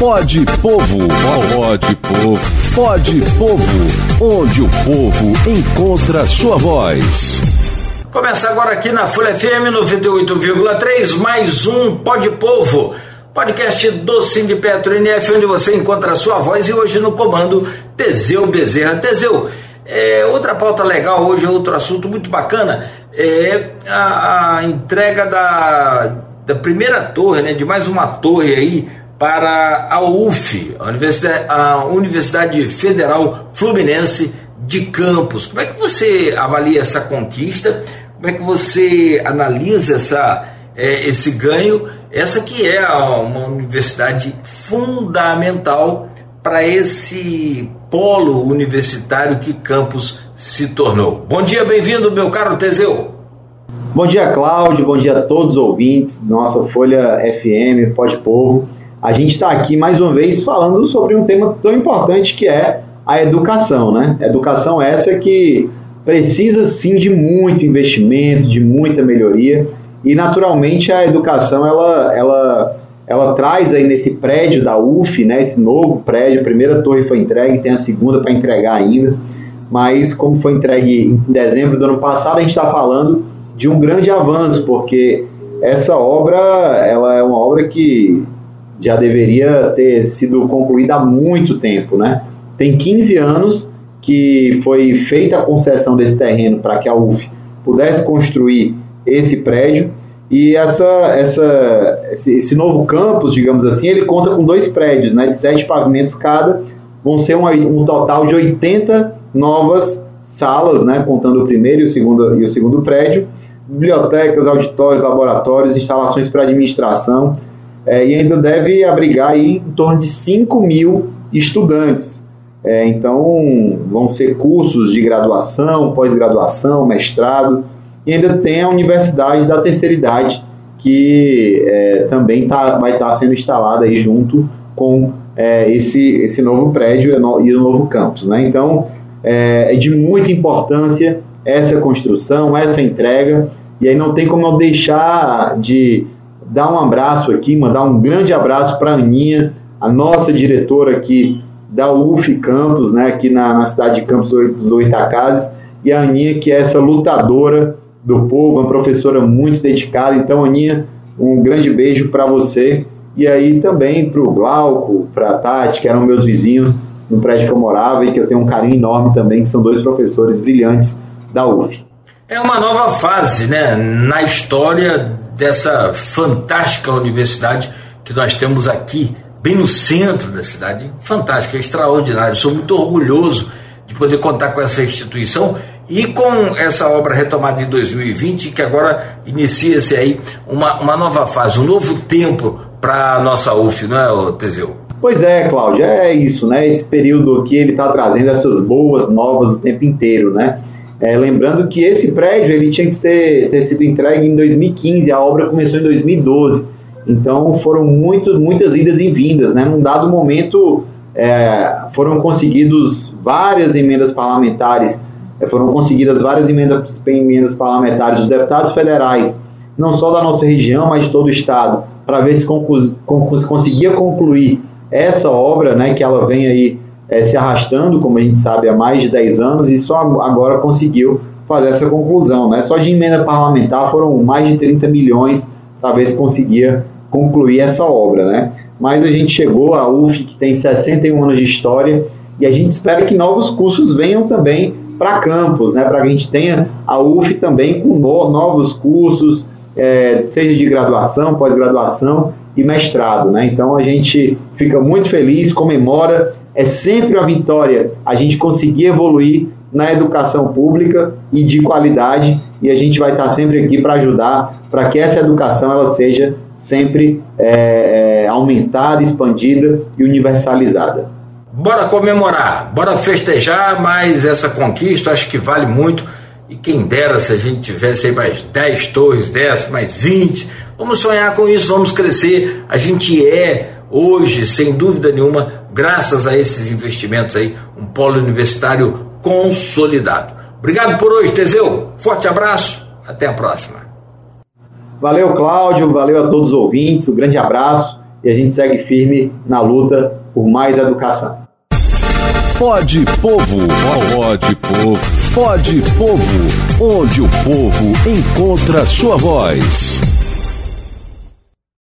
Pode Povo, pode Povo, pode Povo, onde o povo encontra sua voz. Começa agora aqui na Folha FM 98,3, mais um Pode Povo, podcast do Sindipetro NF, onde você encontra sua voz e hoje no comando Teseu Bezerra. Teseu, é, outra pauta legal hoje, outro assunto muito bacana, é a, a entrega da, da primeira torre, né, de mais uma torre aí para a UF, a Universidade, a Universidade Federal Fluminense de Campos. Como é que você avalia essa conquista? Como é que você analisa essa, é, esse ganho? Essa que é uma universidade fundamental para esse polo universitário que Campos se tornou. Bom dia, bem-vindo, meu caro Teseu. Bom dia, Cláudio. Bom dia a todos os ouvintes nossa Folha FM, Pode Povo a gente está aqui mais uma vez falando sobre um tema tão importante que é a educação, né? Educação essa que precisa sim de muito investimento, de muita melhoria e naturalmente a educação ela, ela, ela traz aí nesse prédio da UF, né? Esse novo prédio, a primeira torre foi entregue, tem a segunda para entregar ainda, mas como foi entregue em dezembro do ano passado, a gente está falando de um grande avanço porque essa obra ela é uma obra que já deveria ter sido concluída há muito tempo, né? Tem 15 anos que foi feita a concessão desse terreno para que a UF pudesse construir esse prédio. E essa, essa, esse, novo campus, digamos assim, ele conta com dois prédios, né, de sete pavimentos cada, vão ser um, um total de 80 novas salas, né, contando o primeiro e o segundo, e o segundo prédio, bibliotecas, auditórios, laboratórios, instalações para administração, é, e ainda deve abrigar aí em torno de 5 mil estudantes. É, então, vão ser cursos de graduação, pós-graduação, mestrado, e ainda tem a Universidade da Terceira Idade, que é, também tá, vai estar tá sendo instalada aí junto com é, esse, esse novo prédio e o novo campus. Né? Então, é, é de muita importância essa construção, essa entrega, e aí não tem como eu deixar de dar um abraço aqui, mandar um grande abraço para a Aninha, a nossa diretora aqui da UF Campos, né, aqui na, na cidade de Campos dos Oitacazes, e a Aninha, que é essa lutadora do povo, uma professora muito dedicada. Então, Aninha, um grande beijo para você. E aí também para o Glauco, para a Tati, que eram meus vizinhos no prédio que eu morava e que eu tenho um carinho enorme também, que são dois professores brilhantes da UF. É uma nova fase né, na história dessa fantástica universidade que nós temos aqui, bem no centro da cidade. Fantástica, extraordinário. Sou muito orgulhoso de poder contar com essa instituição e com essa obra retomada em 2020, que agora inicia-se aí uma, uma nova fase, um novo tempo para a nossa UF, não é, Teseu? Pois é, Cláudio, é isso, né? Esse período aqui ele está trazendo essas boas novas o tempo inteiro, né? É, lembrando que esse prédio ele tinha que ser, ter sido entregue em 2015, a obra começou em 2012. Então foram muito, muitas idas e vindas. Né? Num dado momento é, foram conseguidos várias emendas parlamentares, é, foram conseguidas várias emendas, emendas parlamentares dos deputados federais, não só da nossa região, mas de todo o estado, para ver se conclu, conseguia concluir essa obra, né, que ela vem aí é, se arrastando, como a gente sabe, há mais de 10 anos e só agora conseguiu fazer essa conclusão. Né? Só de emenda parlamentar foram mais de 30 milhões se conseguia concluir essa obra. Né? Mas a gente chegou à UF, que tem 61 anos de história, e a gente espera que novos cursos venham também para campus, né? para que a gente tenha a UF também com no, novos cursos, é, seja de graduação, pós-graduação e mestrado. Né? Então a gente fica muito feliz, comemora é sempre uma vitória a gente conseguir evoluir na educação pública e de qualidade e a gente vai estar sempre aqui para ajudar para que essa educação ela seja sempre é, é, aumentada, expandida e universalizada. Bora comemorar, bora festejar mais essa conquista, acho que vale muito. E quem dera se a gente tivesse aí mais 10 torres dessas, mais 20. Vamos sonhar com isso, vamos crescer. A gente é hoje, sem dúvida nenhuma, graças a esses investimentos aí, um polo universitário consolidado. Obrigado por hoje, Teseu. Forte abraço, até a próxima. Valeu, Cláudio, valeu a todos os ouvintes, um grande abraço e a gente segue firme na luta por mais educação. Pode Povo, pode Povo, pode Povo, onde o povo encontra sua voz.